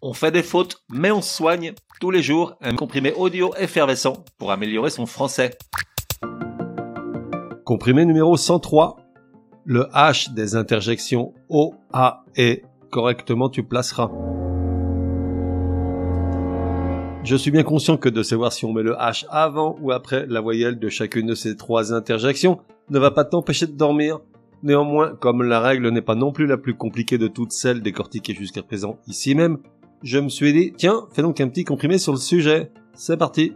On fait des fautes, mais on soigne tous les jours un comprimé audio effervescent pour améliorer son français. Comprimé numéro 103. Le H des interjections O, A, E, correctement tu placeras. Je suis bien conscient que de savoir si on met le H avant ou après la voyelle de chacune de ces trois interjections ne va pas t'empêcher de dormir. Néanmoins, comme la règle n'est pas non plus la plus compliquée de toutes celles décortiquées jusqu'à présent ici même, je me suis dit, tiens, fais donc un petit comprimé sur le sujet. C'est parti.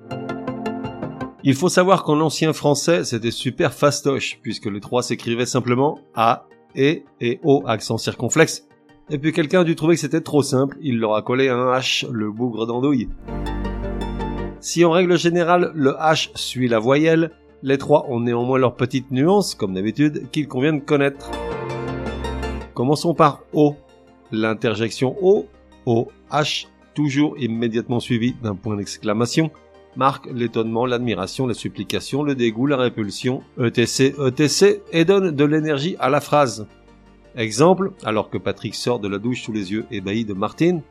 Il faut savoir qu'en ancien français, c'était super fastoche, puisque le 3 s'écrivait simplement A, E et O accent circonflexe. Et puis quelqu'un a dû trouver que c'était trop simple, il leur a collé un H, le bougre d'andouille. Si en règle générale le H suit la voyelle, les trois ont néanmoins leurs petites nuances, comme d'habitude, qu'il convient de connaître. Commençons par O. L'interjection O, O, H, toujours immédiatement suivi d'un point d'exclamation, marque l'étonnement, l'admiration, la supplication, le dégoût, la répulsion, etc, etc, et donne de l'énergie à la phrase. Exemple, alors que Patrick sort de la douche sous les yeux ébahis de Martine.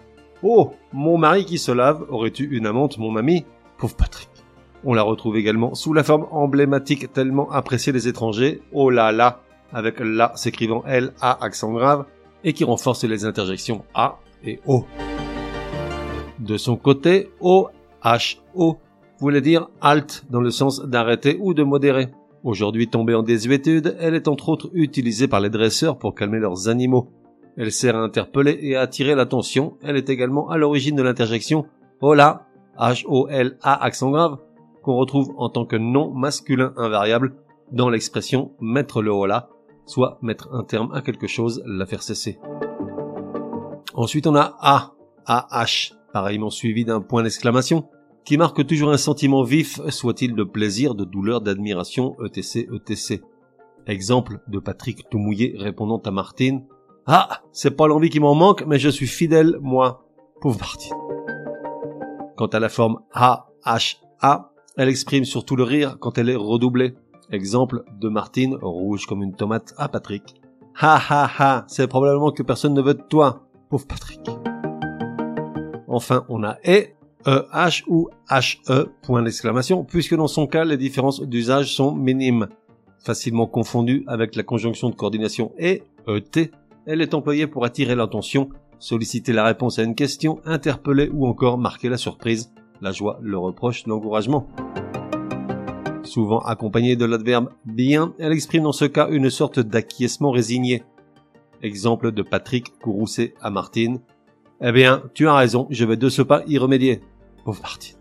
Oh, mon mari qui se lave, aurais-tu une amante, mon mamie Pauvre Patrick. On la retrouve également sous la forme emblématique tellement appréciée des étrangers, oh là là, avec la s'écrivant L, A accent grave, et qui renforce les interjections A De son côté, O, H, O voulait dire halt dans le sens d'arrêter ou de modérer. Aujourd'hui tombée en désuétude, elle est entre autres utilisée par les dresseurs pour calmer leurs animaux. Elle sert à interpeller et à attirer l'attention. Elle est également à l'origine de l'interjection hola H-O-L-A accent grave, qu'on retrouve en tant que nom masculin invariable dans l'expression mettre le hola, soit mettre un terme à quelque chose, la faire cesser. Ensuite on a A, A-H, pareillement suivi d'un point d'exclamation, qui marque toujours un sentiment vif, soit-il de plaisir, de douleur, d'admiration, etc., etc. Exemple de Patrick tout mouillé répondant à Martine, Ah, c'est pas l'envie qui m'en manque, mais je suis fidèle, moi. Pauvre Martine. Quant à la forme A, H, A, elle exprime surtout le rire quand elle est redoublée. Exemple de Martine, rouge comme une tomate, à Patrick. Ha ha ha, c'est probablement que personne ne veut de toi. Pauvre Patrick. Enfin, on a E, E, H ou H-E, point d'exclamation, puisque dans son cas, les différences d'usage sont minimes. Facilement confondues avec la conjonction de coordination E, E-T, elle est employée pour attirer l'attention solliciter la réponse à une question, interpeller ou encore marquer la surprise, la joie, le reproche, l'encouragement. Souvent accompagnée de l'adverbe bien, elle exprime dans ce cas une sorte d'acquiescement résigné. Exemple de Patrick Courroucé à Martine. Eh bien, tu as raison, je vais de ce pas y remédier. Pauvre Martine.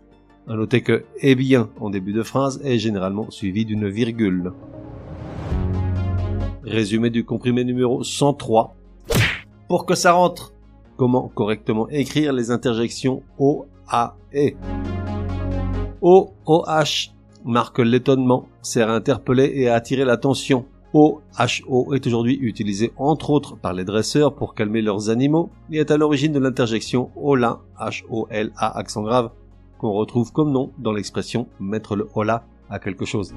À noter que eh bien en début de phrase est généralement suivi d'une virgule. Résumé du comprimé numéro 103. Pour que ça rentre, comment correctement écrire les interjections O, A, E. O, O, H marque l'étonnement, sert à interpeller et à attirer l'attention. O, H, O est aujourd'hui utilisé entre autres par les dresseurs pour calmer leurs animaux et est à l'origine de l'interjection Ola, H, O, L, A accent grave, qu'on retrouve comme nom dans l'expression mettre le Ola à quelque chose.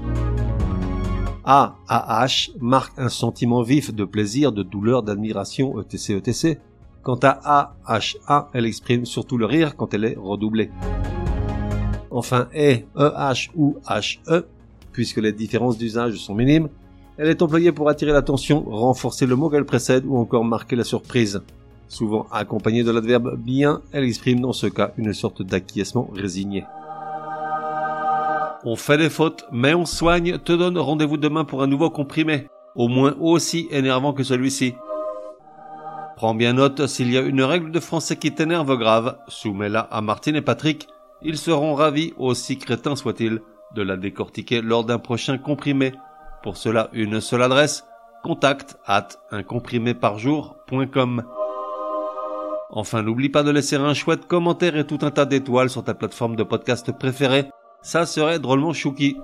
A, A, H marque un sentiment vif de plaisir, de douleur, d'admiration, etc., etc., Quant à AHA, elle exprime surtout le rire quand elle est redoublée. Enfin, E, EH ou HE, puisque les différences d'usage sont minimes, elle est employée pour attirer l'attention, renforcer le mot qu'elle précède ou encore marquer la surprise. Souvent accompagnée de l'adverbe bien, elle exprime dans ce cas une sorte d'acquiescement résigné. On fait des fautes, mais on soigne, te donne rendez-vous demain pour un nouveau comprimé, au moins aussi énervant que celui-ci. Prends bien note, s'il y a une règle de français qui t'énerve grave, soumets-la à Martine et Patrick. Ils seront ravis, aussi crétins soient-ils, de la décortiquer lors d'un prochain comprimé. Pour cela, une seule adresse, contact at uncompriméparjour.com. Enfin, n'oublie pas de laisser un chouette commentaire et tout un tas d'étoiles sur ta plateforme de podcast préférée. Ça serait drôlement chouki.